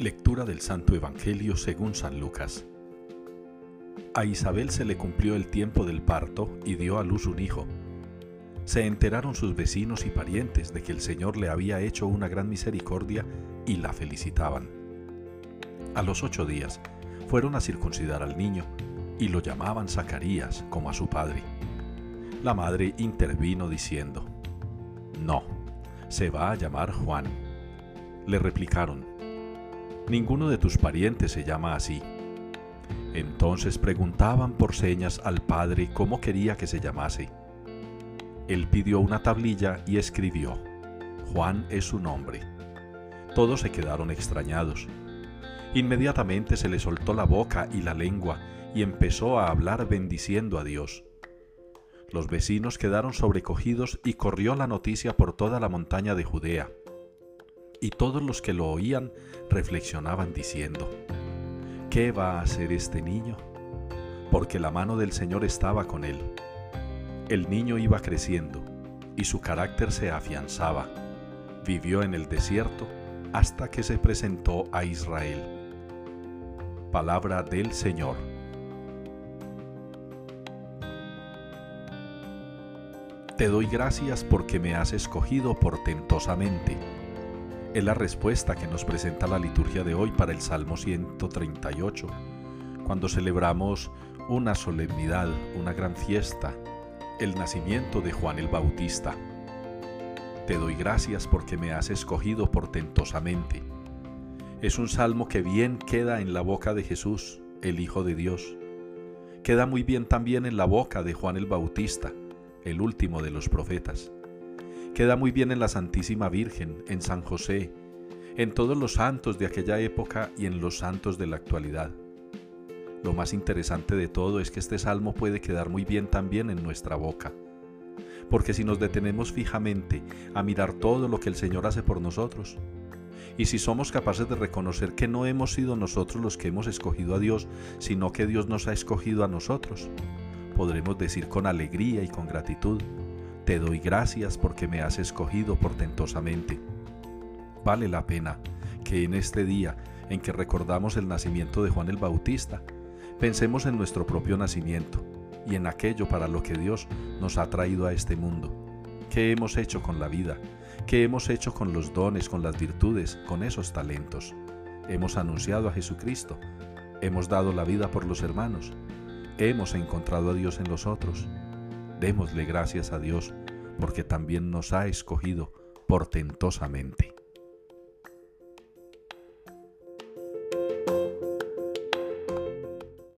Lectura del Santo Evangelio según San Lucas. A Isabel se le cumplió el tiempo del parto y dio a luz un hijo. Se enteraron sus vecinos y parientes de que el Señor le había hecho una gran misericordia y la felicitaban. A los ocho días fueron a circuncidar al niño y lo llamaban Zacarías como a su padre. La madre intervino diciendo, No, se va a llamar Juan. Le replicaron, ninguno de tus parientes se llama así. Entonces preguntaban por señas al padre cómo quería que se llamase. Él pidió una tablilla y escribió, Juan es su nombre. Todos se quedaron extrañados. Inmediatamente se le soltó la boca y la lengua y empezó a hablar bendiciendo a Dios. Los vecinos quedaron sobrecogidos y corrió la noticia por toda la montaña de Judea y todos los que lo oían reflexionaban diciendo, ¿qué va a hacer este niño? Porque la mano del Señor estaba con él. El niño iba creciendo y su carácter se afianzaba. Vivió en el desierto hasta que se presentó a Israel. Palabra del Señor. Te doy gracias porque me has escogido portentosamente es la respuesta que nos presenta la liturgia de hoy para el Salmo 138, cuando celebramos una solemnidad, una gran fiesta, el nacimiento de Juan el Bautista. Te doy gracias porque me has escogido portentosamente. Es un salmo que bien queda en la boca de Jesús, el Hijo de Dios. Queda muy bien también en la boca de Juan el Bautista, el último de los profetas queda muy bien en la Santísima Virgen, en San José, en todos los santos de aquella época y en los santos de la actualidad. Lo más interesante de todo es que este salmo puede quedar muy bien también en nuestra boca, porque si nos detenemos fijamente a mirar todo lo que el Señor hace por nosotros, y si somos capaces de reconocer que no hemos sido nosotros los que hemos escogido a Dios, sino que Dios nos ha escogido a nosotros, podremos decir con alegría y con gratitud, te doy gracias porque me has escogido portentosamente. Vale la pena que en este día en que recordamos el nacimiento de Juan el Bautista, pensemos en nuestro propio nacimiento y en aquello para lo que Dios nos ha traído a este mundo. ¿Qué hemos hecho con la vida? ¿Qué hemos hecho con los dones, con las virtudes, con esos talentos? Hemos anunciado a Jesucristo, hemos dado la vida por los hermanos, hemos encontrado a Dios en los otros. Démosle gracias a Dios porque también nos ha escogido portentosamente.